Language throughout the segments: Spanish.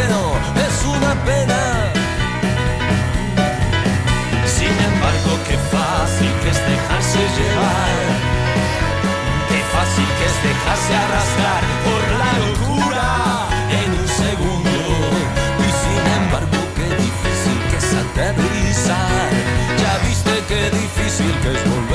es una pena. Sin embargo, qué fácil que es dejarse llevar, qué fácil que es dejarse arrastrar por la locura en un segundo. Y sin embargo, qué difícil que es aterrizar, ya viste qué difícil que es volver.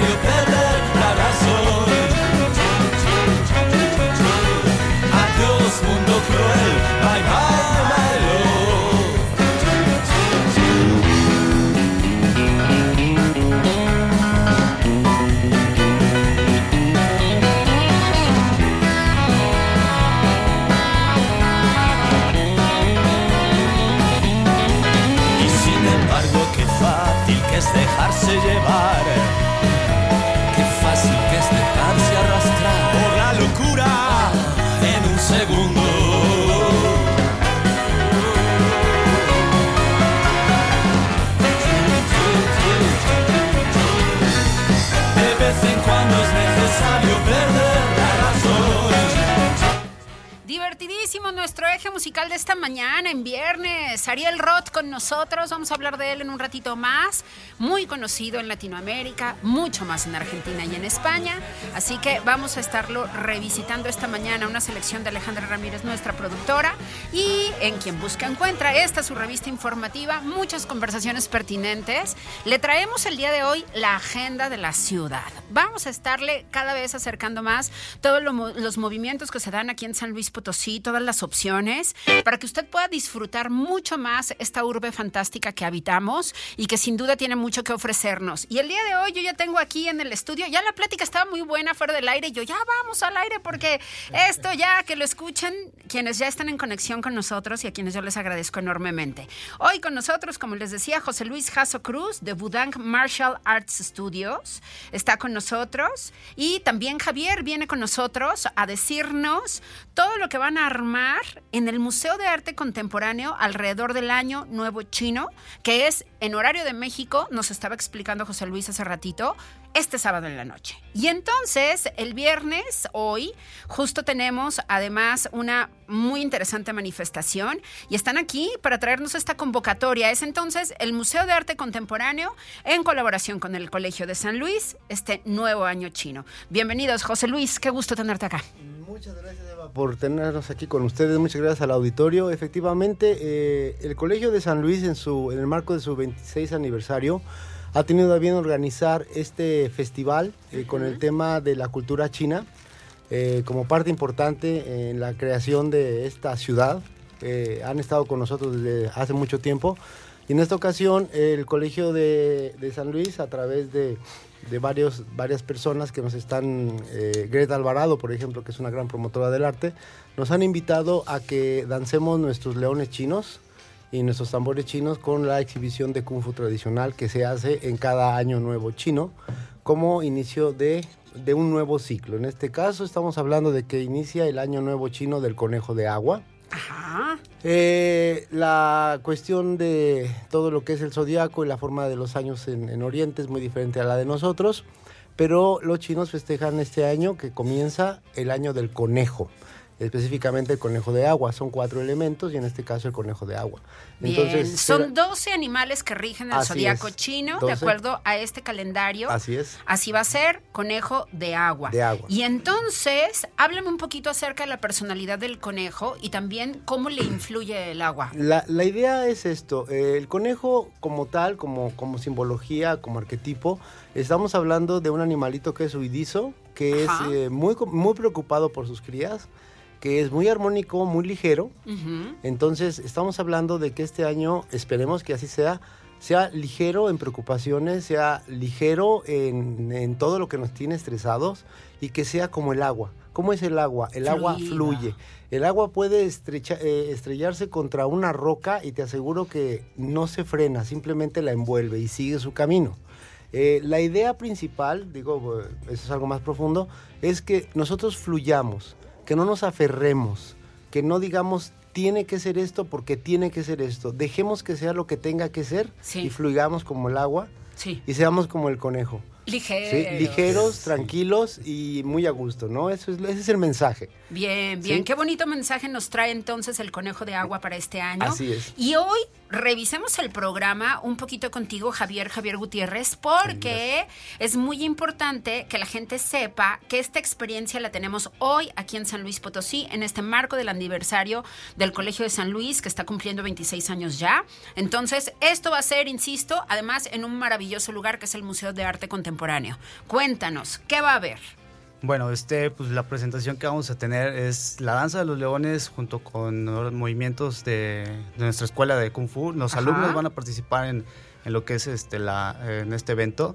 your Ariel Roth con nosotros, vamos a hablar de él en un ratito más, muy conocido en Latinoamérica, mucho más en Argentina y en España, así que vamos a estarlo revisitando esta mañana, una selección de Alejandra Ramírez, nuestra productora, y en Quien Busca Encuentra, esta es su revista informativa, muchas conversaciones pertinentes. Le traemos el día de hoy la agenda de la ciudad. Vamos a estarle cada vez acercando más todos los movimientos que se dan aquí en San Luis Potosí, todas las opciones, para que usted pueda disfrutar mucho más esta urbe fantástica que habitamos y que sin duda tiene mucho que ofrecernos. Y el día de hoy yo ya tengo aquí en el estudio, ya la plática estaba muy buena fuera del aire, yo ya vamos al aire porque esto ya que lo escuchen quienes ya están en conexión con nosotros y a quienes yo les agradezco enormemente. Hoy con nosotros, como les decía, José Luis Jasso Cruz de Budang Martial Arts Studios está con nosotros y también Javier viene con nosotros a decirnos todo lo que van a armar el Museo de Arte Contemporáneo alrededor del Año Nuevo Chino, que es en horario de México, nos estaba explicando José Luis hace ratito, este sábado en la noche. Y entonces, el viernes, hoy, justo tenemos además una muy interesante manifestación y están aquí para traernos esta convocatoria. Es entonces el Museo de Arte Contemporáneo en colaboración con el Colegio de San Luis, este nuevo año chino. Bienvenidos, José Luis, qué gusto tenerte acá. Muchas gracias Eva por tenernos aquí con ustedes, muchas gracias al auditorio. Efectivamente, eh, el Colegio de San Luis en, su, en el marco de su 26 aniversario ha tenido a bien organizar este festival eh, con el tema de la cultura china eh, como parte importante en la creación de esta ciudad. han estado con nosotros desde hace mucho tiempo y en esta ocasión el Colegio de, de San Luis a través de de varios, varias personas que nos están, eh, Greta Alvarado, por ejemplo, que es una gran promotora del arte, nos han invitado a que dancemos nuestros leones chinos y nuestros tambores chinos con la exhibición de Kung Fu tradicional que se hace en cada año nuevo chino como inicio de, de un nuevo ciclo. En este caso estamos hablando de que inicia el año nuevo chino del conejo de agua. Ajá. Eh, la cuestión de todo lo que es el zodiaco y la forma de los años en, en, Oriente es muy diferente a la de nosotros, pero los chinos festejan este año que comienza el año del conejo específicamente el conejo de agua. Son cuatro elementos y en este caso el conejo de agua. Entonces, Son 12 animales que rigen el zodiaco chino de acuerdo a este calendario. Así es. Así va a ser conejo de agua. De agua. Y entonces, háblame un poquito acerca de la personalidad del conejo y también cómo le influye el agua. La, la idea es esto. Eh, el conejo como tal, como, como simbología, como arquetipo, estamos hablando de un animalito que es huidizo, que es eh, muy, muy preocupado por sus crías que es muy armónico, muy ligero. Entonces, estamos hablando de que este año, esperemos que así sea, sea ligero en preocupaciones, sea ligero en, todo lo que nos tiene estresados y que sea como el agua. ¿Cómo es el agua? El agua fluye. El agua puede eh, estrellarse contra una roca y te aseguro que no se frena, simplemente la envuelve y sigue su camino. Eh, la idea principal, digo, eso es algo más profundo, es que nosotros fluyamos que no nos aferremos, que no digamos tiene que ser esto porque tiene que ser esto. Dejemos que sea lo que tenga que ser y fluyamos como el agua y seamos como el conejo. Ligeros. ligeros, tranquilos y muy a gusto, ¿no? Eso es, ese es el mensaje. Bien, bien. Qué bonito mensaje nos trae entonces el conejo de agua para este año. Así es. Y hoy revisemos el programa un poquito contigo, Javier, Javier Gutiérrez, porque es muy importante que la gente sepa que esta experiencia la tenemos hoy aquí en San Luis Potosí, en este marco del aniversario del Colegio de San Luis, que está cumpliendo 26 años ya. Entonces, esto va a ser, insisto, además en un maravilloso lugar que es el Museo de Arte Contemporáneo. Cuéntanos, ¿qué va a haber? Bueno, este, pues la presentación que vamos a tener es la danza de los leones junto con los movimientos de, nuestra escuela de Kung Fu. Los alumnos van a participar en, lo que es este, la, en este evento.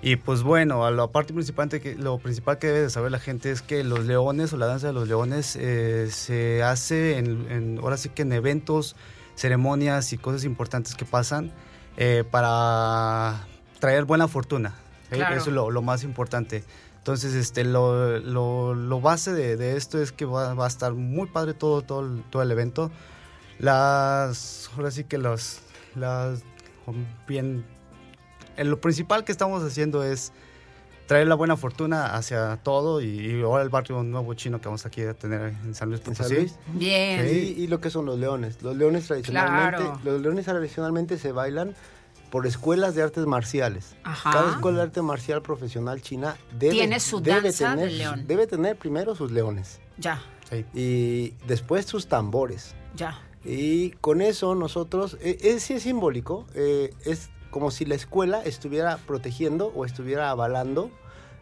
Y pues bueno, la parte principal que, lo principal que debe de saber la gente es que los leones o la danza de los leones eh, se hace en, ahora sí que en eventos, ceremonias y cosas importantes que pasan eh, para traer buena fortuna. ¿eh? Eso es lo, lo más importante. Entonces, este, lo, lo, base de, esto es que va, a estar muy padre todo, todo, todo el evento. Las, ahora sí que los, las, bien, lo principal que estamos haciendo es traer la buena fortuna hacia todo y, ahora el barrio nuevo chino que vamos aquí a tener en San Luis Potosí. Bien. y lo que son los leones. Los leones tradicionalmente, los leones tradicionalmente se bailan por escuelas de artes marciales. Cada escuela de arte marcial profesional china debe, ¿Tiene su debe tener, león. debe tener primero sus leones. Ya. Y después sus tambores. Ya. Y con eso nosotros, e, es, es simbólico, eh, es como si la escuela estuviera protegiendo o estuviera avalando eh,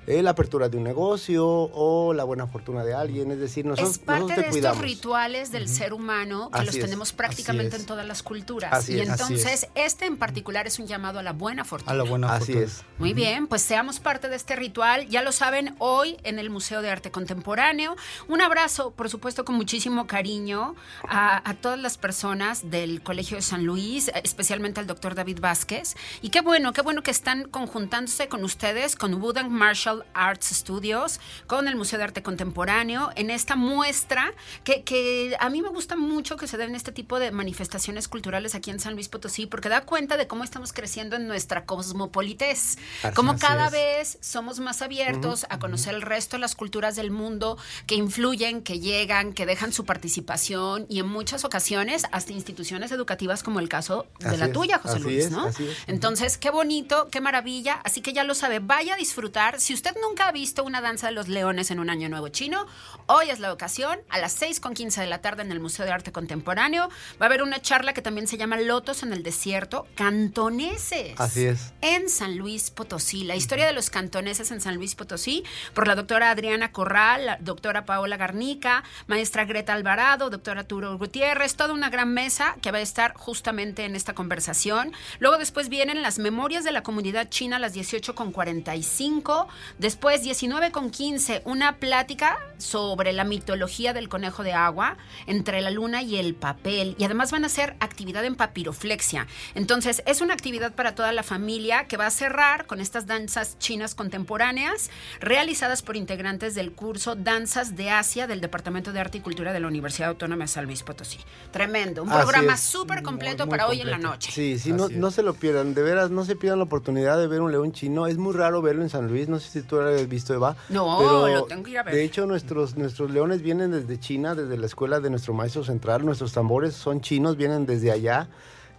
la apertura de un negocio o la buena fortuna de alguien. Es decir, nosotros, es parte de estos rituales del ser humano que los tenemos prácticamente en todas las culturas. y entonces, este en particular es un llamado a la buena fortuna. A la buena así es. Muy bien, pues seamos parte de este ritual. Ya lo saben, hoy en el Museo de Arte Contemporáneo. Un abrazo, por supuesto, con muchísimo cariño a, a todas las personas del Colegio de San Luis, especialmente al doctor David Vázquez. Y qué bueno, qué bueno que están conjuntándose con ustedes, con Wood Marshall Arts Studios, con el Museo de Arte Contemporáneo, en esta muestra que, a mí me gusta mucho que se den este tipo de manifestaciones culturales aquí en San Luis Potosí, porque da cuenta de cómo estamos creciendo en nuestra cosmopolitez, cómo cada vez somos más abiertos a conocer el resto de las culturas del mundo que influyen, que llegan, que dejan su participación y en muchas ocasiones hasta instituciones educativas como el caso de la tuya, José Luis, ¿no? Entonces, qué bonito, qué maravilla, así que ya lo sabe, vaya a disfrutar. Si usted nunca ha visto una danza de los leones en un año nuevo chino, hoy es la ocasión. A las 6 con 15 de la tarde en el Museo de Arte Contemporáneo va a haber una charla que también se llama Lotos en el Desierto, cantoneses. Así es. En San Luis Potosí. La historia de los cantoneses en San Luis Potosí por la doctora Adriana Corral, la doctora Paola Garnica, maestra Greta Alvarado, doctora Turo Gutiérrez, toda una gran mesa que va a estar justamente en esta conversación. Luego después vienen las memorias de la comunidad china a las 18 con 45. Después 19 con 15, una plática sobre la mitología del conejo de agua entre la luna y el papel. Y además van a hacer actividad en papiroflexia. Entonces es una actividad para toda la familia que va a cerrar con estas danzas chinas contemporáneas realizadas por integrantes del curso Danzas de Asia del Departamento de Arte y Cultura de la Universidad Autónoma de San Luis Potosí. Tremendo, un programa súper completo para hoy en la noche. Sí, sí, no, no, se lo pierdan, de veras, no se pierdan la oportunidad de ver un león chino. Es muy raro verlo en San Luis, no sé si tú lo has visto, Eva. No, pero lo tengo que ir a ver. De hecho, nuestros, nuestros leones vienen desde China, desde la escuela de nuestro maestro central. Nuestros tambores son chinos, vienen desde allá.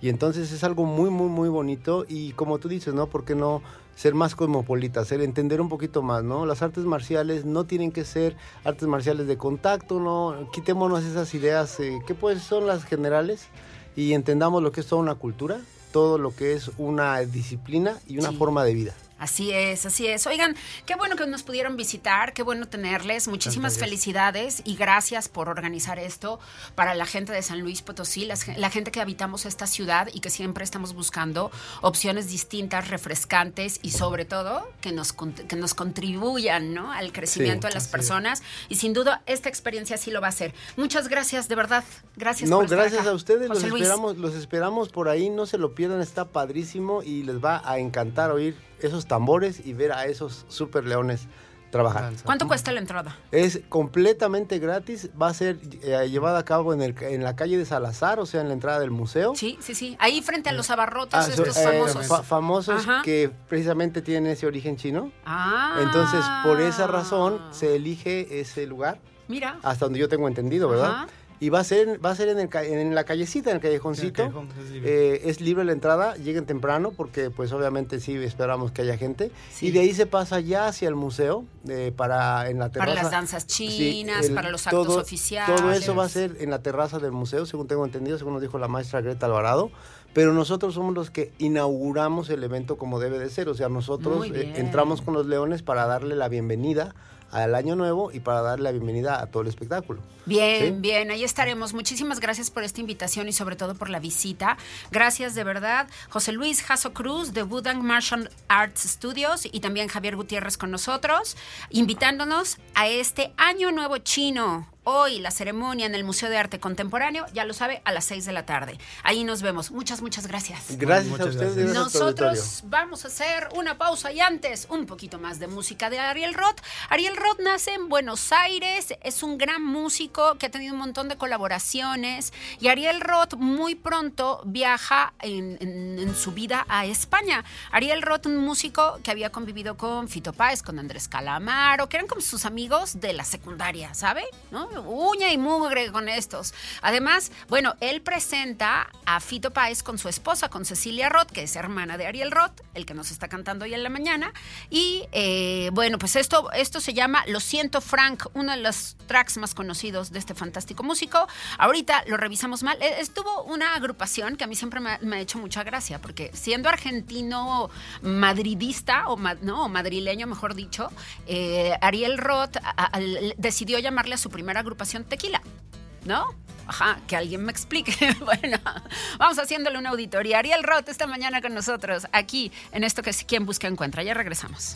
Y entonces es algo muy, muy, muy bonito. Y como tú dices, ¿no? ¿Por qué no ser más cosmopolita, ser entender un poquito más, ¿no? Las artes marciales no tienen que ser artes marciales de contacto, ¿no? Quitémonos esas ideas eh, que pues son las generales y entendamos lo que es toda una cultura, todo lo que es una disciplina y una forma de vida. Así es, así es. Oigan, qué bueno que nos pudieron visitar, qué bueno tenerles. Muchísimas felicidades y gracias por organizar esto para la gente de San Luis Potosí, la, gente que habitamos esta ciudad y que siempre estamos buscando opciones distintas, refrescantes y sobre todo que nos, que nos contribuyan ¿no? al crecimiento de las personas. Y sin duda esta experiencia sí lo va a hacer. Muchas gracias, de verdad. Gracias. No, gracias a ustedes. los esperamos, los esperamos por ahí. No se lo pierdan, está padrísimo y les va a encantar oír esos tambores y ver a esos super leones trabajar. ¿Cuánto cuesta la entrada? Es completamente gratis, va a ser eh, llevada a cabo en, el, en la calle de Salazar, o sea, en la entrada del museo. Sí, sí, sí, ahí frente a los abarrotes ah, estos eh, famosos. famosos que precisamente tienen ese origen chino. Ah. Entonces, por esa razón se elige ese lugar. Mira. Hasta donde yo tengo entendido, ¿verdad? Y va a ser, va a ser en, el, en la callecita, en el callejoncito. Eh, es, libre. la entrada, lleguen temprano porque pues obviamente sí esperamos que haya gente. Y de ahí se pasa ya hacia el museo eh, para en la terraza. Para las danzas chinas, para los actos oficiales. Todo eso va a ser en la terraza del museo, según tengo entendido, según nos dijo la maestra Greta Alvarado pero nosotros somos los que inauguramos el evento como debe de ser, o sea, nosotros eh, entramos con los leones para darle la bienvenida al año nuevo y para darle la bienvenida a todo el espectáculo. Bien, bien, ahí estaremos. Muchísimas gracias por esta invitación y sobre todo por la visita. Gracias de verdad. José Luis Jasso Cruz de Budang Martial Arts Studios y también Javier Gutiérrez con nosotros, invitándonos a este año nuevo chino hoy la ceremonia en el Museo de Arte Contemporáneo, ya lo sabe, a las 6 de la tarde. Ahí nos vemos. Muchas, muchas gracias. Gracias a ustedes. Nosotros vamos a hacer una pausa y antes un poquito más de música de Ariel Roth. Ariel Roth nace en Buenos Aires, es un gran músico que ha tenido un montón de colaboraciones y Ariel Roth muy pronto viaja en, su vida a España. Ariel Roth, un músico que había convivido con Fito Páez, con Andrés Calamaro, que eran como sus amigos de la secundaria, ¿sabe? ¿No? Uña y mugre con estos. Además, bueno, él presenta a Fito Páez con su esposa, con Cecilia Roth, que es hermana de Ariel Roth, el que nos está cantando hoy en la mañana. Y eh, bueno, pues esto, esto se llama Lo siento Frank, uno de los tracks más conocidos de este fantástico músico. Ahorita lo revisamos mal. E, estuvo una agrupación que a mí siempre me, ha hecho mucha gracia, porque siendo argentino madridista, o, madrileño mejor dicho, eh, Ariel Roth decidió llamarle a su primera agrupación Tequila, ¿no? Ajá, que alguien me explique. bueno, vamos haciéndole una auditoría. Ariel Roth esta mañana con nosotros, aquí en esto que es Quien Busca Encuentra. Ya regresamos.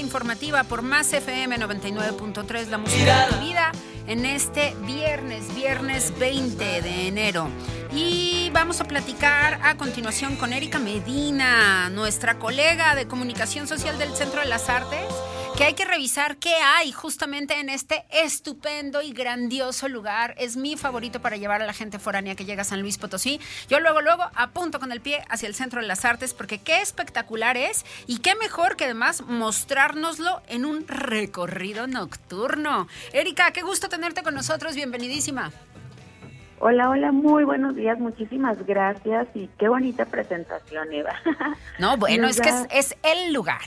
Informativa por Más FM 99.3, la música de tu vida, en este viernes, viernes 20 de enero. Y vamos a platicar a continuación con Erika Medina, nuestra colega de comunicación social del Centro de las Artes, que hay que revisar qué hay justamente en este estupendo y grandioso lugar. Es mi favorito para llevar a la gente foránea que llega a San Luis Potosí. Yo luego, luego apunto con el pie hacia el Centro de las Artes porque qué espectacular es y qué mejor que además mostrárnoslo en un recorrido nocturno. Erika, qué gusto tenerte con nosotros. Bienvenidísima. Hola, hola, muy buenos días, muchísimas gracias y qué bonita presentación, Eva. No, bueno, es que es el lugar.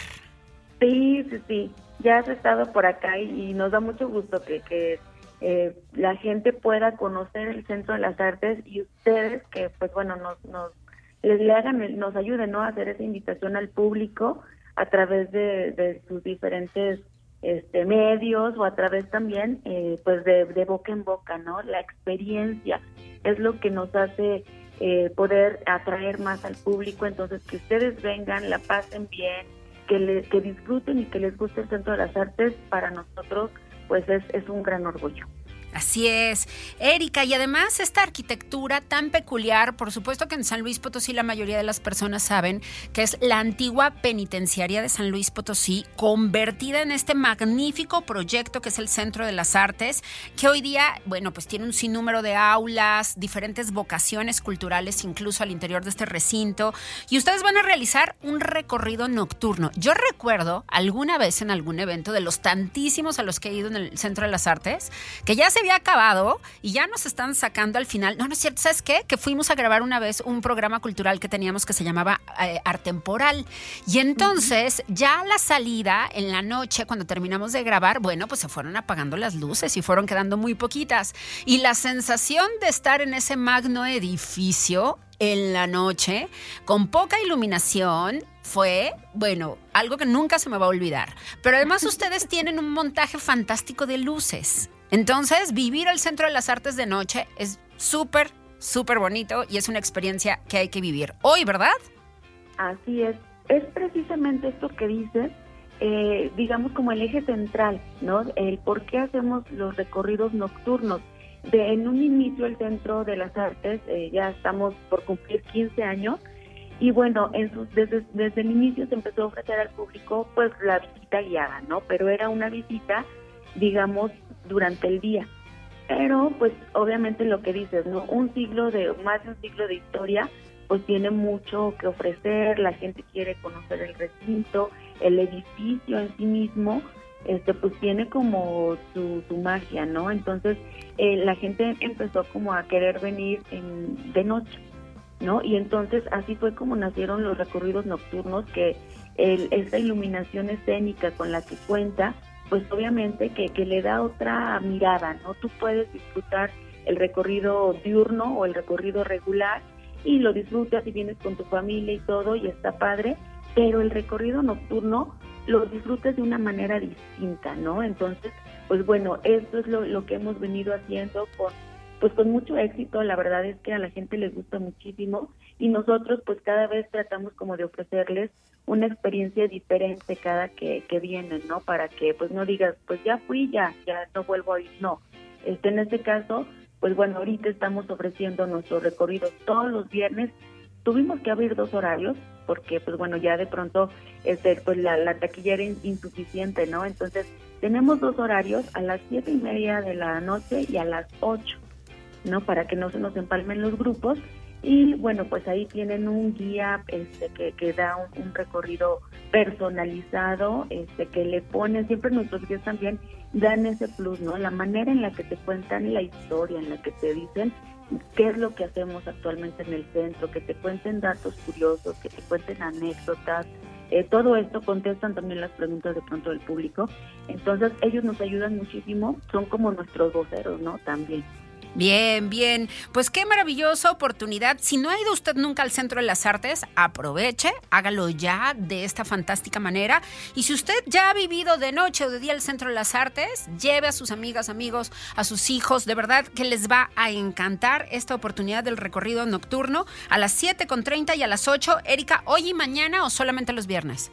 Sí, sí, sí, ya has estado por acá y, nos da mucho gusto que, eh, la gente pueda conocer el Centro de las Artes y ustedes que, pues bueno, nos, nos les le hagan, nos ayuden, ¿no? A hacer esa invitación al público a través de, de sus diferentes este, medios o a través también, eh, pues de, de boca en boca, ¿no? La experiencia es lo que nos hace eh, poder atraer más al público, entonces que ustedes vengan, la pasen bien, que, le, que disfruten y que les guste el Centro de las Artes, para nosotros pues es, es un gran orgullo. Así es, Erika, y además esta arquitectura tan peculiar, por supuesto que en San Luis Potosí la mayoría de las personas saben que es la antigua penitenciaria de San Luis Potosí, convertida en este magnífico proyecto que es el Centro de las Artes, que hoy día, bueno, pues tiene un sinnúmero de aulas, diferentes vocaciones culturales incluso al interior de este recinto, y ustedes van a realizar un recorrido nocturno. Yo recuerdo alguna vez en algún evento de los tantísimos a los que he ido en el Centro de las Artes, que ya se había acabado y ya nos están sacando al final. No, no es cierto, ¿sabes qué? Que fuimos a grabar una vez un programa cultural que teníamos que se llamaba eh, Artemporal. Y entonces, ya a la salida, en la noche, cuando terminamos de grabar, bueno, pues se fueron apagando las luces y fueron quedando muy poquitas. Y la sensación de estar en ese magno edificio en la noche, con poca iluminación fue, bueno, algo que nunca se me va a olvidar. Pero además ustedes tienen un montaje fantástico de luces. Entonces, vivir el Centro de las Artes de noche es súper, súper bonito y es una experiencia que hay que vivir hoy, ¿verdad? Así es. Es precisamente esto que dices, eh, digamos como el eje central, ¿no? El por qué hacemos los recorridos nocturnos. De, en un inicio el Centro de las Artes, eh, ya estamos por cumplir 15 años, y bueno, en sus, desde, desde el inicio se empezó a ofrecer al público pues la visita guiada, ¿no? Pero era una visita, digamos, durante el día. Pero pues obviamente lo que dices, ¿no? Un siglo de, más de un siglo de historia, pues tiene mucho que ofrecer, la gente quiere conocer el recinto, el edificio en sí mismo, este pues tiene como su, magia, ¿no? Entonces eh, la gente empezó como a querer venir en, de noche, ¿no? Y entonces así fue como nacieron los recorridos nocturnos, que el, esta iluminación escénica con la que cuenta, pues obviamente que, que le da otra mirada, ¿no? Tú puedes disfrutar el recorrido diurno o el recorrido regular y lo disfrutas y vienes con tu familia y todo y está padre, pero el recorrido nocturno lo disfrutas de una manera distinta, ¿no? Entonces, pues bueno, esto es lo, lo que hemos venido haciendo con pues con mucho éxito, la verdad es que a la gente les gusta muchísimo y nosotros pues cada vez tratamos como de ofrecerles una experiencia diferente cada que, que vienen, ¿no? Para que pues no digas, pues ya fui, ya, ya no vuelvo a ir, no. Este, en este caso, pues bueno, ahorita estamos ofreciendo nuestros recorridos todos los viernes. Tuvimos que abrir dos horarios porque, pues bueno, ya de pronto este, pues la, la taquilla era insuficiente, ¿no? Entonces, tenemos dos horarios a las siete y media de la noche y a las ocho, ¿no? Para que no se nos empalmen los grupos. Y bueno, pues ahí tienen un guía este, que, que da un, recorrido personalizado, este, que le ponen, siempre nuestros guías también dan ese plus, ¿no? La manera en la que te cuentan la historia, en la que te dicen qué es lo que hacemos actualmente en el centro, que te cuenten datos curiosos, que te cuenten anécdotas, eh, todo esto contestan también las preguntas de pronto del público. Entonces ellos nos ayudan muchísimo, son como nuestros voceros, ¿no? También. Bien, bien. Pues qué maravillosa oportunidad. Si no ha ido usted nunca al Centro de las Artes, aproveche, hágalo ya de esta fantástica manera. Y si usted ya ha vivido de noche o de día al Centro de las Artes, lleve a sus amigas, amigos, a sus hijos. De verdad que les va a encantar esta oportunidad del recorrido nocturno a las 7.30 y a las 8. Erika, ¿hoy y mañana o solamente los viernes?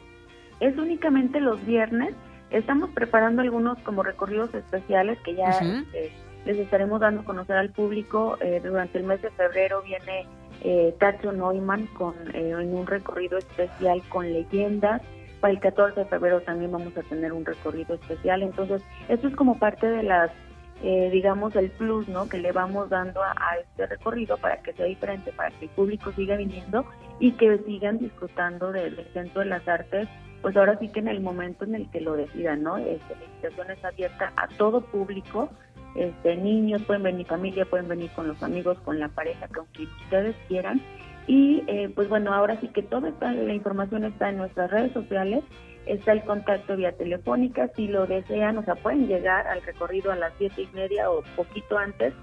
Es únicamente los viernes. Estamos preparando algunos como recorridos especiales que ya... Eh, les estaremos dando a conocer al público. Eh, durante el mes de febrero viene eh, Tacho Neumann con, eh, en un recorrido especial con leyendas. Para el 14 de febrero también vamos a tener un recorrido especial. Entonces, esto es como parte de las, eh, digamos, el plus ¿no? que le vamos dando a, este recorrido para que sea diferente, para que el público siga viniendo y que sigan disfrutando del, del Centro de las Artes. Pues ahora sí que en el momento en el que lo decidan, ¿no? Este, la invitación es abierta a todo público este, niños, pueden venir familia, pueden venir con los amigos, con la pareja, con quien ustedes quieran. Y eh, pues bueno, ahora sí que toda la información está en nuestras redes sociales, está el contacto vía telefónica, si lo desean, o sea, pueden llegar al recorrido a las siete y media o poquito antes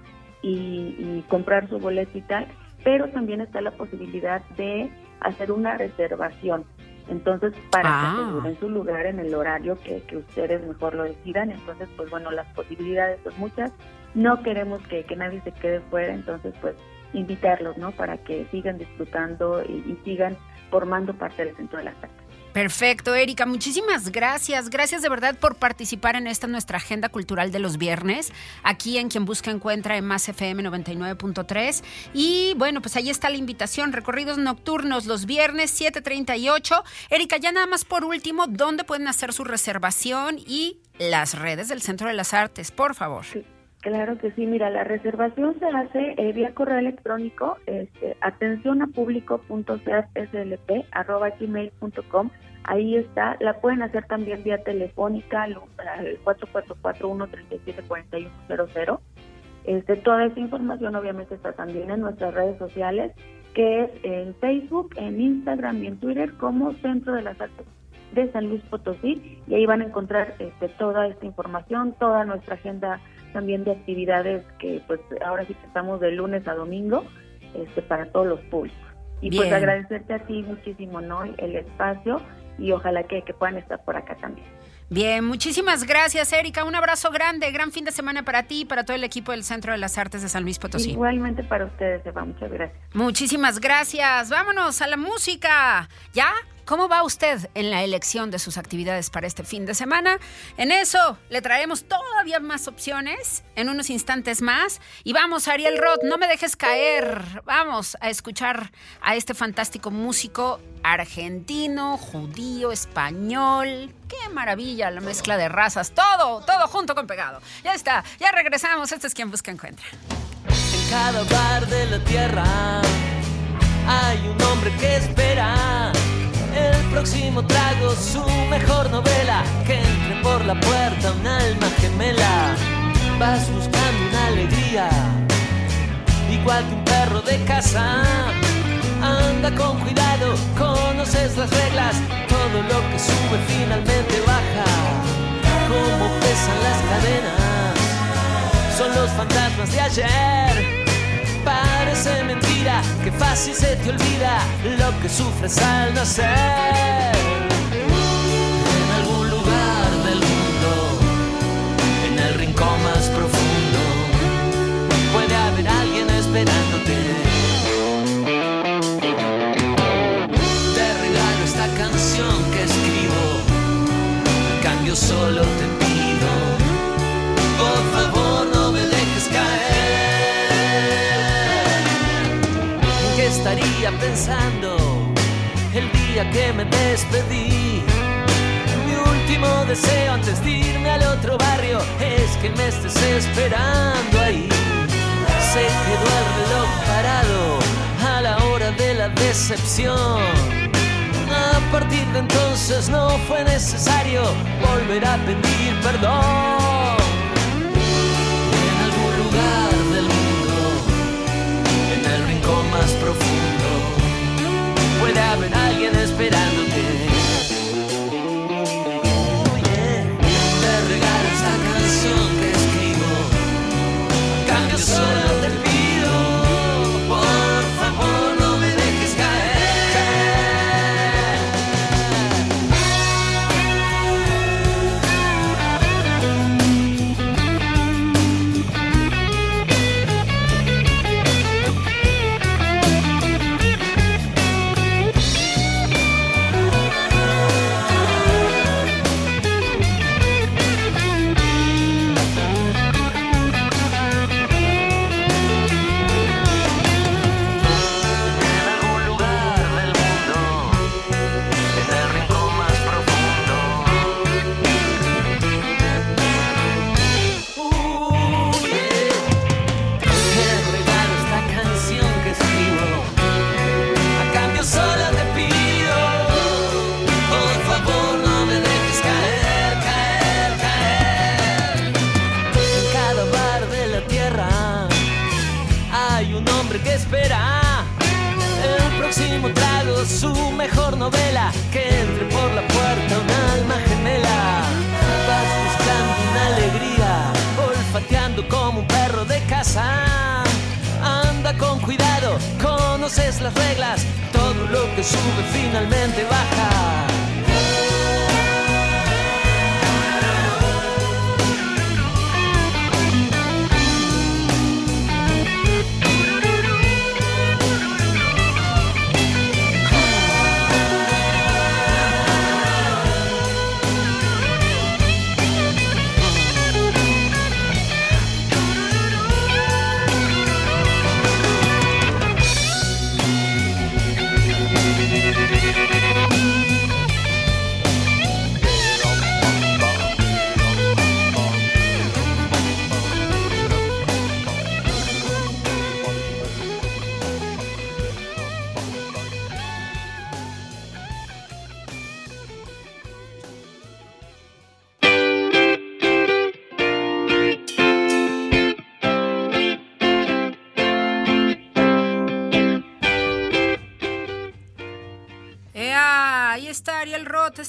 y, y comprar su boleto y tal, pero también está la posibilidad de hacer una reservación. Entonces, para Ah. que aseguren su lugar en el horario que, que ustedes mejor lo decidan, entonces, pues bueno, las posibilidades son muchas. No queremos que, que nadie se quede fuera, entonces, pues invitarlos, ¿no? Para que sigan disfrutando y, y sigan formando parte del centro de las artes. Perfecto, Erika, muchísimas gracias. Gracias de verdad por participar en esta nuestra agenda cultural de los viernes, aquí en Quien Busca Encuentra en Más FM 99.3. Y bueno, pues ahí está la invitación, recorridos nocturnos los viernes 7.38. Erika, ya nada más por último, ¿dónde pueden hacer su reservación y las redes del Centro de las Artes, por favor? Claro que sí. Mira, la reservación se hace eh, vía correo electrónico, este, atención a público.slp.gmail.com. Ahí está. La pueden hacer también vía telefónica al, al 444-137-4100. Este, toda esa información obviamente está también en nuestras redes sociales, que es en Facebook, en Instagram y en Twitter como Centro de las Artes de San Luis Potosí y ahí van a encontrar este, toda esta información, toda nuestra agenda también de actividades que pues ahora sí que estamos de lunes a domingo este, para todos los públicos. Y pues agradecerte a ti muchísimo, ¿no? El espacio y ojalá que, que puedan estar por acá también. Bien, muchísimas gracias, Erika. Un abrazo grande, gran fin de semana para ti y para todo el equipo del Centro de las Artes de San Luis Potosí. Igualmente para ustedes, Eva, muchas gracias. Muchísimas gracias. Vámonos a la música. ¿Ya? ¿Cómo va usted en la elección de sus actividades para este fin de semana? En eso le traemos todavía más opciones en unos instantes más. Y vamos, Ariel Roth, no me dejes caer. Vamos a escuchar a este fantástico músico argentino, judío, español. Qué maravilla la mezcla de razas. Todo, todo junto con pegado. Ya está, ya regresamos. Este es quien busca encuentra. En cada hogar de la tierra hay un hombre que espera el próximo trago, su mejor novela. Que entre por la puerta un alma gemela. Vas buscando una alegría, igual que un perro de casa. Anda con cuidado, conoces las reglas. Todo lo que sube finalmente baja. Como pesan las cadenas son los fantasmas de ayer. Parece mentira que fácil se te olvida lo que sufres al nacer. En algún lugar del mundo, en el rincón más profundo, puede haber alguien esperándote. Te regalo esta canción que escribo, a cambio solo te pensando el día que me despedí? Mi último deseo antes de irme al otro barrio es que me estés esperando ahí. Se quedó el reloj parado a la hora de la decepción. A partir de entonces no fue necesario volver a pedir perdón. En algún lugar del mundo, en el rincón más profundo,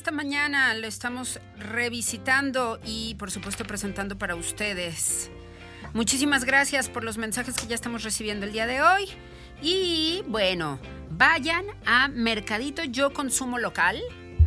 Esta mañana lo estamos revisitando y por supuesto presentando para ustedes. Muchísimas gracias por los mensajes que ya estamos recibiendo el día de hoy. Y bueno, vayan a Mercadito Yo Consumo Local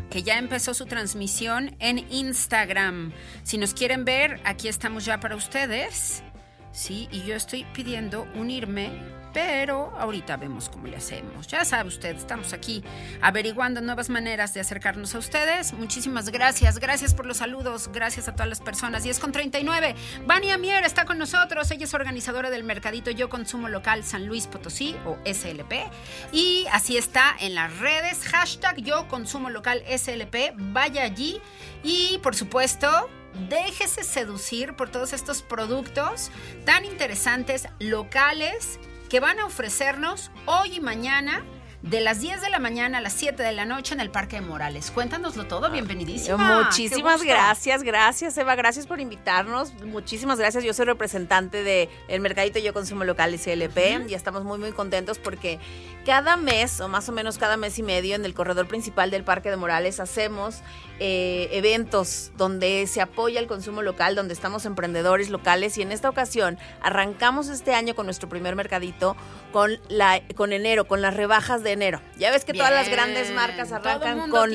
que ya empezó su transmisión en Instagram. Si nos quieren ver, aquí estamos ya para ustedes. Sí, y yo estoy pidiendo unirme pero ahorita vemos cómo le hacemos. Ya sabe usted, estamos aquí averiguando nuevas maneras de acercarnos a ustedes. Muchísimas gracias, gracias por los saludos, gracias a todas las personas. Y es con 39. Vania Mier está con nosotros, ella es organizadora del Mercadito Yo Consumo Local San Luis Potosí o SLP. Y así está en las redes, hashtag Yo Consumo Local SLP, vaya allí y por supuesto déjese seducir por todos estos productos tan interesantes, locales que van a ofrecernos hoy y mañana de las 10 de la mañana a las 7 de la noche en el Parque de Morales. Cuéntanoslo todo, bienvenidísima. Muchísimas gracias, gracias Eva, gracias por invitarnos. Muchísimas gracias, yo soy representante del el Mercadito Yo Consumo Local y CLP y estamos muy muy contentos porque cada mes o más o menos cada mes y medio en el corredor principal del Parque de Morales hacemos eh, eventos donde se apoya el consumo local, donde estamos emprendedores locales y en esta ocasión arrancamos este año con nuestro primer mercadito con la con enero, con las rebajas de enero. Ya ves que todas las grandes marcas arrancan con,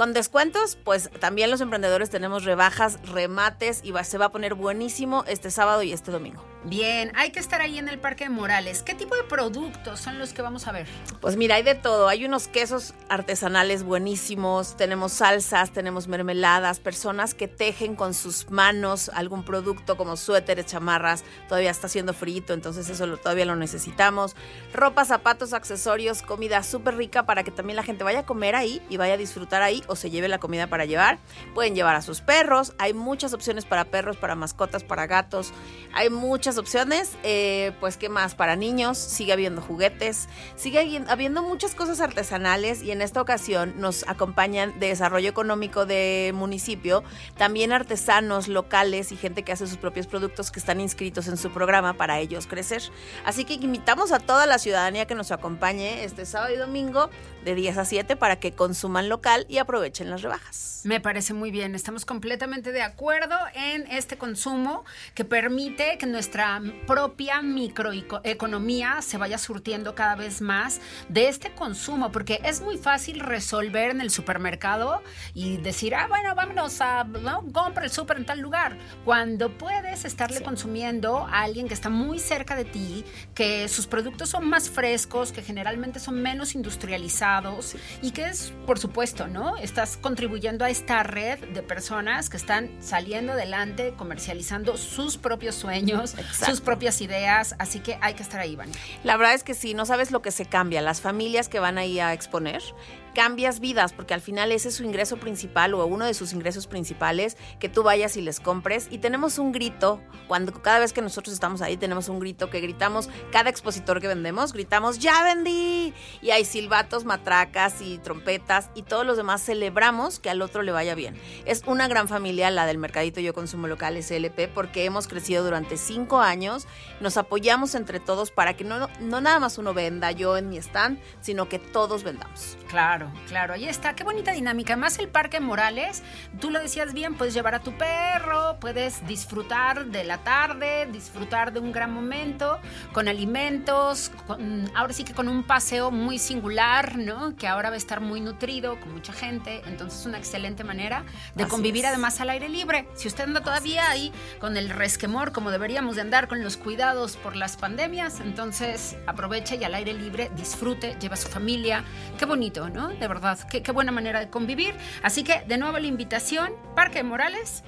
con descuentos, pues también los emprendedores tenemos rebajas, remates y se va a poner buenísimo este sábado y este domingo. Bien, hay que estar ahí en el Parque de Morales. ¿Qué tipo de productos son los que vamos a ver? Pues mira, hay de todo. Hay unos quesos artesanales buenísimos, tenemos salsas, tenemos mermeladas, personas que tejen con sus manos algún producto como suéteres, chamarras. Todavía está haciendo frito, entonces eso todavía lo necesitamos. Ropa, zapatos, accesorios, comida súper rica para que también la gente vaya a comer ahí y vaya a disfrutar ahí o se lleve la comida para llevar. Pueden llevar a sus perros. Hay muchas opciones para perros, para mascotas, para gatos. Hay muchas opciones. Eh, pues, ¿qué más? Para niños, sigue habiendo juguetes, sigue habiendo muchas cosas artesanales y en esta ocasión nos acompañan de desarrollo económico de municipio, también artesanos locales y gente que hace sus propios productos que están inscritos en su programa para ellos crecer. Así que invitamos a toda la ciudadanía que nos acompañe este sábado y domingo de 10 a 7 para que consuman local y aprovechen las rebajas. Me parece muy bien, estamos completamente de acuerdo en este consumo que permite que nuestra propia microeconomía se vaya surtiendo cada vez más de este consumo, porque es muy fácil resolver en el supermercado y decir, ah, bueno, vámonos a, ¿no? compra el súper en tal lugar, cuando puedes estarle consumiendo a alguien que está muy cerca de ti, que sus productos son más frescos, que generalmente son menos industrializados, y que es, por supuesto, ¿no? Estás contribuyendo a esta red de personas que están saliendo adelante, comercializando sus propios sueños, sus propias ideas, así que hay que estar ahí, Vani. La verdad es que sí, no sabes lo que se cambia. Las familias que van ahí a exponer cambias vidas, porque al final ese es su ingreso principal o uno de sus ingresos principales, que tú vayas y les compres. Y tenemos un grito, cuando cada vez que nosotros estamos ahí, tenemos un grito que gritamos, cada expositor que vendemos, gritamos, ya vendí. Y hay silbatos, matracas y trompetas y todos los demás celebramos que al otro le vaya bien. Es una gran familia la del Mercadito Yo Consumo Local SLP porque hemos crecido durante cinco años, nos apoyamos entre todos para que no, no nada más uno venda yo en mi stand, sino que todos vendamos. Claro. Claro, claro, ahí está, qué bonita dinámica. Más el Parque Morales, tú lo decías bien, puedes llevar a tu perro, puedes disfrutar de la tarde, disfrutar de un gran momento, con alimentos, ahora sí que con un paseo muy singular, ¿no? Que ahora va a estar muy nutrido, con mucha gente, entonces es una excelente manera de convivir además al aire libre. Si usted anda todavía ahí con el resquemor, como deberíamos de andar con los cuidados por las pandemias, entonces aproveche y al aire libre disfrute, lleva a su familia, qué bonito, ¿no? De verdad, qué, qué buena manera de convivir. Así que, de nuevo, la invitación, Parque Morales,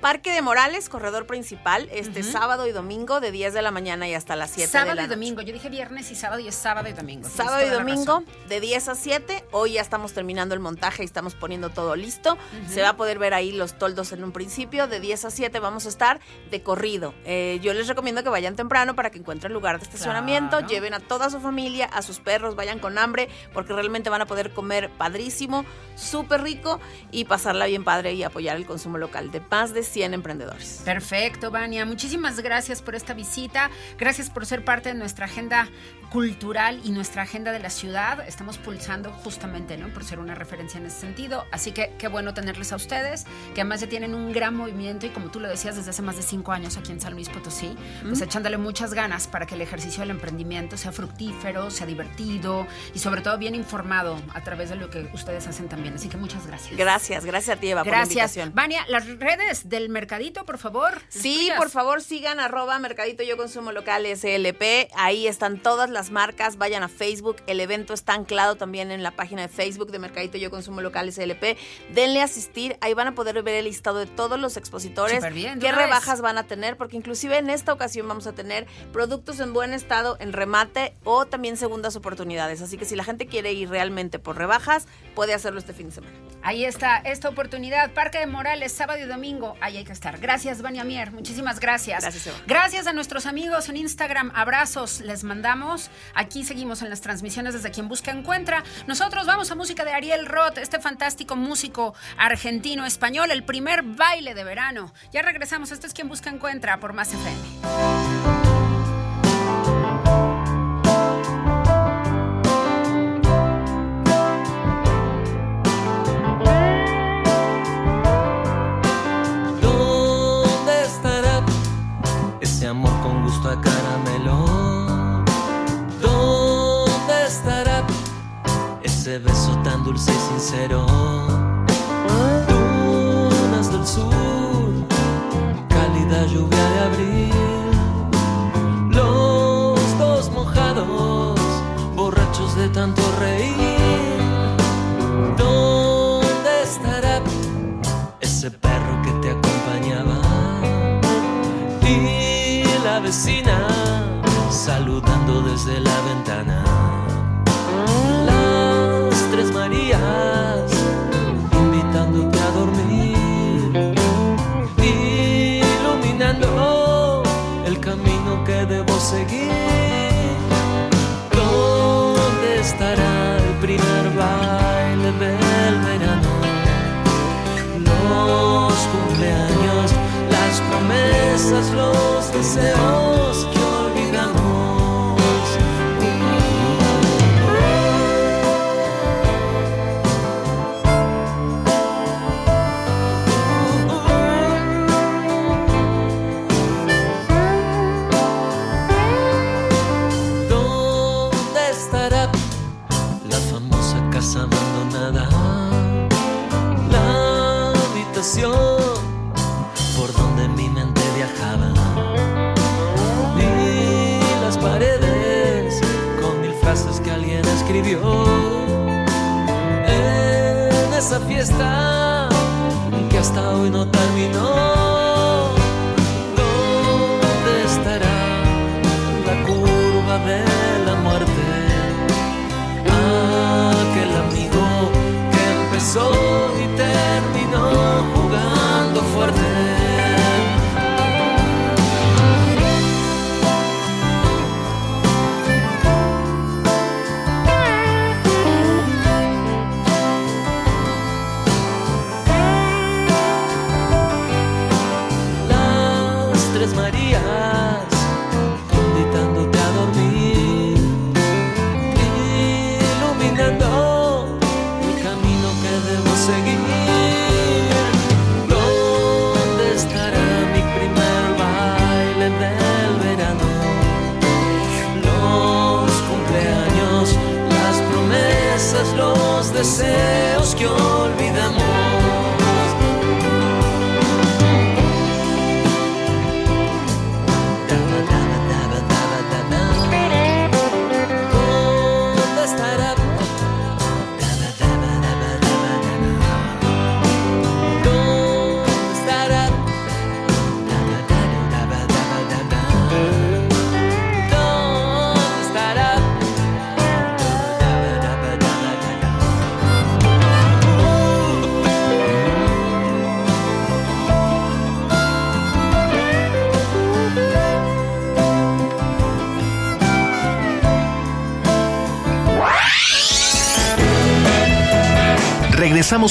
Parque de Morales, corredor principal, este sábado y domingo de 10 de la mañana y hasta las 7 de la Sábado y domingo. Yo dije viernes y sábado y es sábado y domingo. Sábado y domingo de 10 a 7. Hoy ya estamos terminando el montaje y estamos poniendo todo listo. Se va a poder ver ahí los toldos en un principio. De 10 a 7 vamos a estar de corrido. Eh, yo les recomiendo que vayan temprano para que encuentren lugar de estacionamiento. Lleven a toda su familia, a sus perros, vayan con hambre porque realmente van a poder comer padrísimo, súper rico y pasarla bien padre y apoyar el consumo local. De más de 100 emprendedores. Perfecto, Vania. Muchísimas gracias por esta visita. Gracias por ser parte de nuestra agenda cultural y nuestra agenda de la ciudad. Estamos pulsando justamente, ¿no? Por ser una referencia en ese sentido. Así que qué bueno tenerles a ustedes, que además ya tienen un gran movimiento y como tú lo decías desde hace más de cinco años aquí en San Luis Potosí, pues echándole muchas ganas para que el ejercicio del emprendimiento sea fructífero, sea divertido y sobre todo bien informado a través de lo que ustedes hacen también. Así que muchas gracias. Gracias, gracias a ti, Eva, por la Gracias. invitación. Vania, las redes del mercadito, por favor. Sí, tuyas. por favor, sigan arroba Mercadito Yo Consumo Local SLP. Ahí están todas las marcas. Vayan a Facebook. El evento está anclado también en la página de Facebook de Mercadito Yo Consumo Local SLP. Denle a asistir. Ahí van a poder ver el listado de todos los expositores. Bien, qué rebajas van a tener, porque inclusive en esta ocasión vamos a tener productos en buen estado, en remate o también segundas oportunidades. Así que si la gente quiere ir realmente por rebajas, puede hacerlo este fin de semana. Ahí está esta oportunidad. Parque de Morales, sábado y domingo. Ahí hay que estar. Gracias, Vania Mier. Muchísimas gracias. Gracias, Eva. Gracias a nuestros amigos en Instagram. Abrazos les mandamos. Aquí seguimos en las transmisiones desde quien busca encuentra. Nosotros vamos a música de Ariel Roth, este fantástico músico argentino español, el primer baile de verano. Ya regresamos. Esto es quien busca encuentra por Más FM. ¿Dónde estará ese amor con gusto a caramelo? Ese beso tan dulce y sincero? Lunas del sur, cálida lluvia de abril, los dos mojados, borrachos de tanto reír. ¿Dónde estará? ese perro que te acompañaba y la vecina saludando desde la ventana. Invitándote a dormir, iluminando el camino que debo seguir. ¿Dónde estará el primer baile del verano? los cumpleaños, las promesas, los deseos fiesta que hasta hoy no terminó.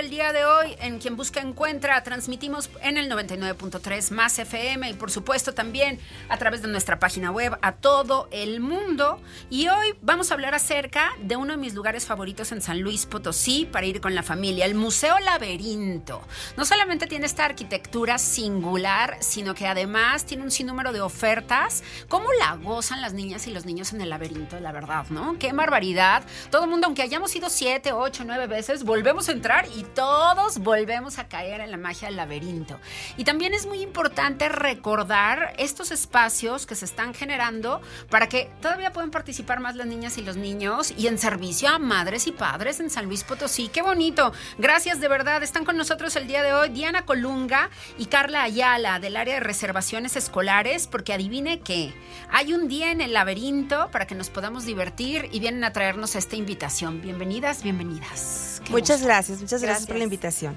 Del día de hoy en Quien Busca Encuentra. Transmitimos en el 99.3 más FM y por supuesto también a través de nuestra página web a todo el mundo. Y hoy vamos a hablar acerca de uno de mis lugares favoritos en San Luis Potosí para ir con la familia, el Museo Laberinto. No solamente tiene esta arquitectura singular, sino que además tiene un sinnúmero de ofertas. ¿Cómo la gozan las niñas y los niños en el laberinto? La verdad, ¿no? Qué barbaridad. Todo el mundo, aunque hayamos ido siete, ocho, nueve veces, volvemos a entrar y todos volvemos a caer en la magia del laberinto. Y también es muy importante recordar estos espacios que se están generando para que todavía puedan participar más las niñas y los niños y en servicio a madres y padres en San Luis Potosí. Qué bonito. Gracias de verdad. Están con nosotros el día de hoy Diana Colunga y Carla Ayala del área de reservaciones escolares porque adivine que hay un día en el laberinto para que nos podamos divertir y vienen a traernos esta invitación. Bienvenidas, bienvenidas muchas gracias, muchas gracias por la invitación.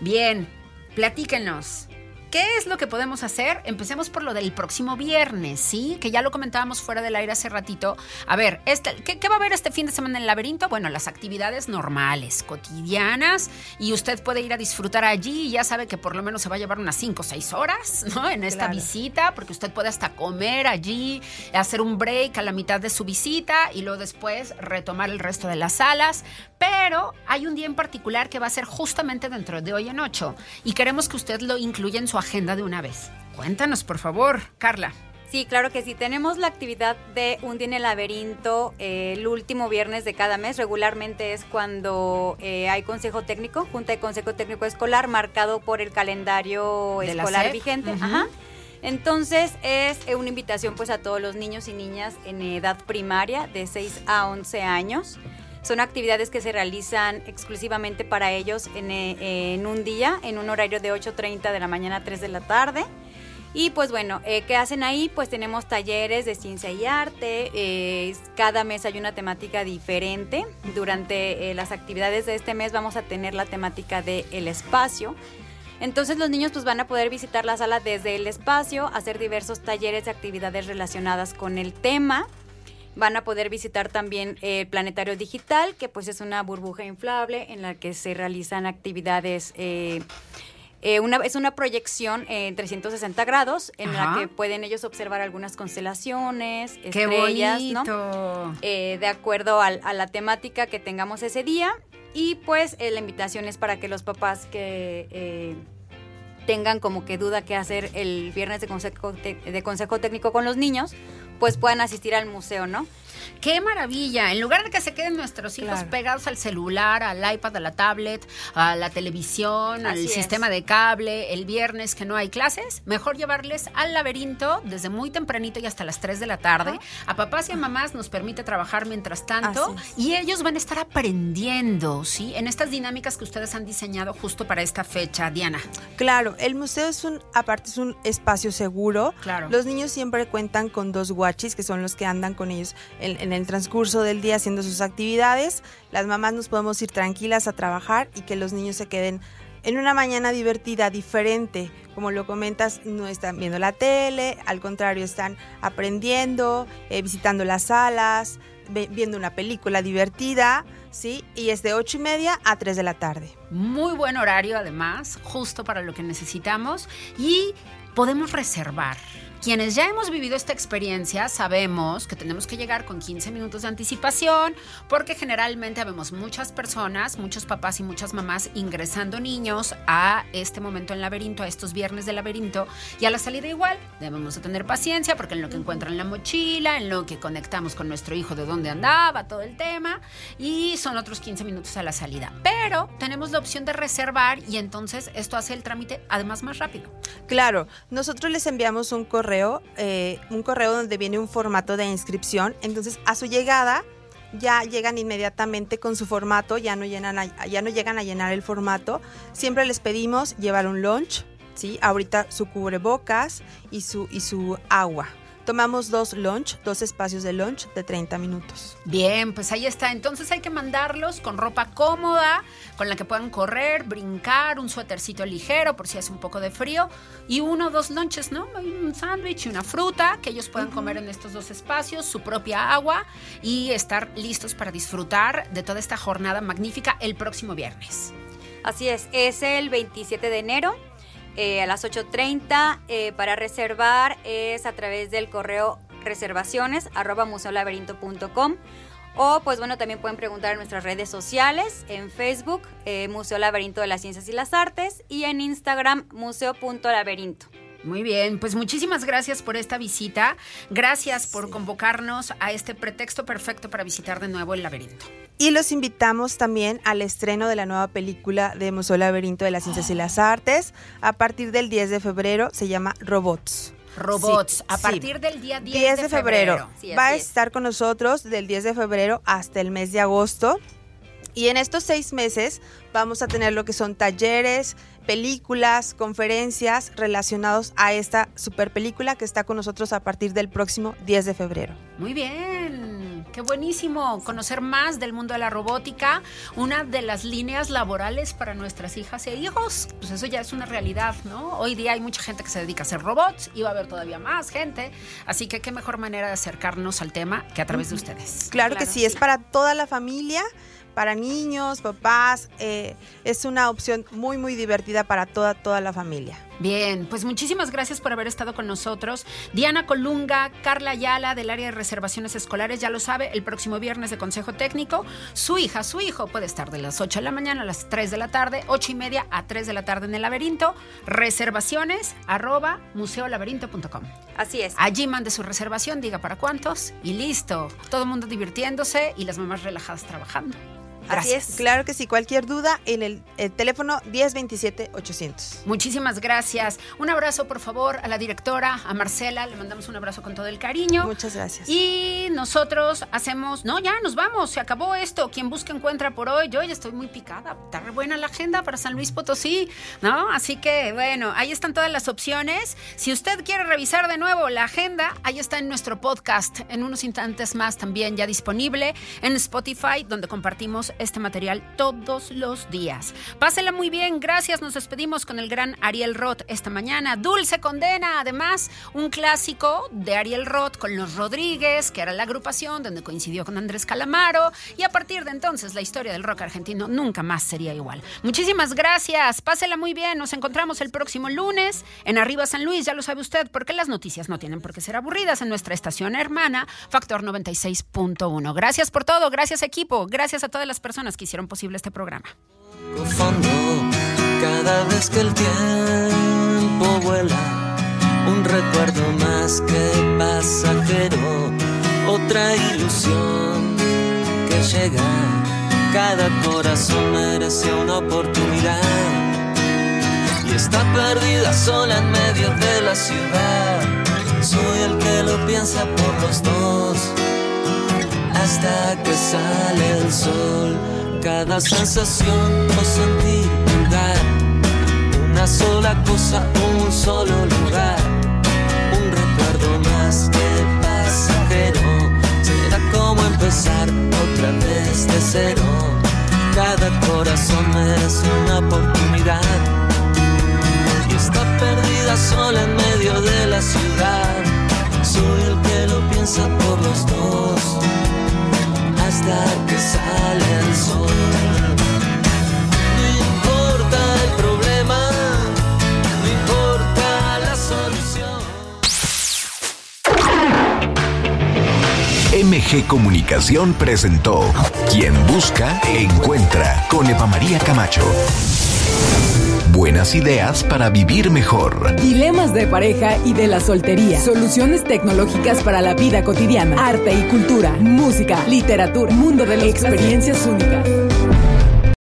Bien, platíquenos. ¿Qué es lo que podemos hacer? Empecemos por lo del próximo viernes, ¿sí? Que ya lo comentábamos fuera del aire hace ratito. A ver, este, ¿qué, va a haber este fin de semana en el laberinto? Bueno, las actividades normales, cotidianas, y usted puede ir a disfrutar allí y ya sabe que por lo menos se va a llevar unas 5 o 6 horas, ¿no? En esta visita, porque usted puede hasta comer allí, hacer un break a la mitad de su visita y luego después retomar el resto de las salas. Pero hay un día en particular que va a ser justamente dentro de hoy en 8 y queremos que usted lo incluya en su agenda de una vez. Cuéntanos, por favor, Carla. Sí, claro que sí. Tenemos la actividad de Un día en el laberinto eh, el último viernes de cada mes. Regularmente es cuando eh, hay consejo técnico, junta de consejo técnico escolar, marcado por el calendario escolar vigente. Entonces es eh, una invitación pues a todos los niños y niñas en edad primaria de 6 a 11 años. Son actividades que se realizan exclusivamente para ellos eh, en, un día, en un horario de 8.30 de la mañana a 3 de la tarde. Y pues bueno, eh, ¿qué hacen ahí? Pues tenemos talleres de ciencia y arte. Eh, cada mes hay una temática diferente. Durante las actividades de este mes vamos a tener la temática del el espacio. Entonces los niños pues van a poder visitar la sala desde el espacio, hacer diversos talleres de actividades relacionadas con el tema. Van a poder visitar también el planetario digital, que pues es una burbuja inflable en la que se realizan actividades. Eh, eh, una, es una proyección en 360 grados en la que pueden ellos observar algunas constelaciones, estrellas, ¿no? Eh, de acuerdo a, la temática que tengamos ese día. Y pues la invitación es para que los papás que tengan como que duda qué hacer el viernes de consejo, de consejo técnico con los niños, pues puedan asistir al museo, ¿no? Qué maravilla. En lugar de que se queden nuestros hijos pegados al celular, al iPad, a la tablet, a la televisión, al sistema de cable, el viernes que no hay clases, mejor llevarles al laberinto desde muy tempranito y hasta las 3 de la tarde. A papás y a mamás nos permite trabajar mientras tanto y ellos van a estar aprendiendo, ¿sí? En estas dinámicas que ustedes han diseñado justo para esta fecha, Diana. Claro, el museo es un, aparte es un espacio seguro. Claro. Los niños siempre cuentan con dos guachis, que son los que andan con ellos en, el transcurso del día haciendo sus actividades. Las mamás nos podemos ir tranquilas a trabajar y que los niños se queden en una mañana divertida, diferente. Como lo comentas, no están viendo la tele, al contrario, están aprendiendo, eh, visitando las salas, viendo una película divertida, ¿sí? Y es de ocho y media a 3 de la tarde. Muy buen horario, además, justo para lo que necesitamos. Y podemos reservar. Quienes ya hemos vivido esta experiencia sabemos que tenemos que llegar con 15 minutos de anticipación porque generalmente vemos muchas personas, muchos papás y muchas mamás ingresando niños a este momento en laberinto, a estos viernes de laberinto y a la salida igual. Debemos de tener paciencia porque en lo que encuentran la mochila, en lo que conectamos con nuestro hijo de dónde andaba, todo el tema y son otros 15 minutos a la salida. Pero tenemos la opción de reservar y entonces esto hace el trámite además más rápido. Claro, nosotros les enviamos un correo eh, un correo donde viene un formato de inscripción. Entonces, a su llegada, ya llegan inmediatamente con su formato, ya no, llenan ya no llegan a llenar el formato. Siempre les pedimos llevar un lunch, ¿sí? Ahorita su cubrebocas y su, y su agua. Tomamos dos lunch, dos espacios de lunch de 30 minutos. Bien, pues ahí está. Entonces hay que mandarlos con ropa cómoda, con la que puedan correr, brincar, un suétercito ligero por si hace un poco de frío y uno o dos lunches, ¿no? Un sándwich y una fruta que ellos puedan comer en estos dos espacios, su propia agua y estar listos para disfrutar de toda esta jornada magnífica el próximo viernes. Así es, es el 27 de enero eh, a las 8.30. Eh, para reservar es a través del correo reservaciones arroba museolaberinto.com o pues bueno, también pueden preguntar en nuestras redes sociales, en Facebook, eh, Museo Laberinto de las Ciencias y las Artes y en Instagram, museo.laberinto. Muy bien, pues muchísimas gracias por esta visita. Gracias por convocarnos a este pretexto perfecto para visitar de nuevo el laberinto. Y los invitamos también al estreno de la nueva película de Museo Laberinto de las Ciencias y las Artes. A partir del 10 de febrero se llama Robots. Robots, a partir del día 10, de febrero. Va a estar con nosotros del 10 de febrero hasta el mes de agosto. Y en estos seis meses vamos a tener lo que son talleres, películas, conferencias relacionados a esta super película que está con nosotros a partir del próximo 10 de febrero. Muy bien, qué buenísimo conocer más del mundo de la robótica, una de las líneas laborales para nuestras hijas e hijos. Pues eso ya es una realidad, ¿no? Hoy día hay mucha gente que se dedica a hacer robots y va a haber todavía más gente, así que qué mejor manera de acercarnos al tema que a través de ustedes. Claro, que sí, es para toda la familia para niños, papás. Eh, es una opción muy, muy divertida para toda, toda la familia. Bien, pues muchísimas gracias por haber estado con nosotros. Diana Colunga, Carla Ayala del área de reservaciones escolares, ya lo sabe, el próximo viernes de Consejo Técnico. Su hija, su hijo puede estar de las 8 de la mañana a las 3 de la tarde, 8 y media a 3 de la tarde en el laberinto. Reservaciones arroba museolaberinto.com. Así es. Allí mande su reservación, diga para cuántos y listo. Todo el mundo divirtiéndose y las mamás relajadas trabajando. Así es. Claro que sí. Cualquier duda en el, teléfono 1027-800. Muchísimas gracias. Un abrazo, por favor, a la directora, a Marcela. Le mandamos un abrazo con todo el cariño. Muchas gracias. Y nosotros hacemos. No, ya nos vamos. Se acabó esto. Quien busca encuentra por hoy. Yo ya estoy muy picada. Está buena la agenda para San Luis Potosí, ¿no? Así que, bueno, ahí están todas las opciones. Si usted quiere revisar de nuevo la agenda, ahí está en nuestro podcast. En unos instantes más también ya disponible en Spotify, donde compartimos este material todos los días. Pásela muy bien, gracias. Nos despedimos con el gran Ariel Roth esta mañana. Dulce Condena, además, un clásico de Ariel Roth con los Rodríguez, que era la agrupación donde coincidió con Andrés Calamaro. Y a partir de entonces, la historia del rock argentino nunca más sería igual. Muchísimas gracias. Pásela muy bien. Nos encontramos el próximo lunes en Arriba San Luis. Ya lo sabe usted, porque las noticias no tienen por qué ser aburridas en nuestra estación hermana, Factor 96.1. Gracias por todo. Gracias, equipo. Gracias a todas las personas personas que hicieron posible este programa. Fondo, cada vez que el tiempo vuela, un recuerdo más que pasajero, otra ilusión que llega. Cada corazón merece una oportunidad y está perdida sola en medio de la ciudad. Soy el que lo piensa por los dos hasta que sale el sol. Cada sensación o sentir lugar, una sola cosa, un solo lugar, un recuerdo más que pasajero. Será como empezar otra vez de cero. Cada corazón merece una oportunidad y está perdida sola en medio de la ciudad. Soy el que lo piensa por los dos MG Comunicación presentó Quien busca, encuentra con Eva María Camacho. Buenas ideas para vivir mejor. Dilemas de pareja y de la soltería. Soluciones tecnológicas para la vida cotidiana. Arte y cultura. Música, literatura. Mundo de las experiencias únicas.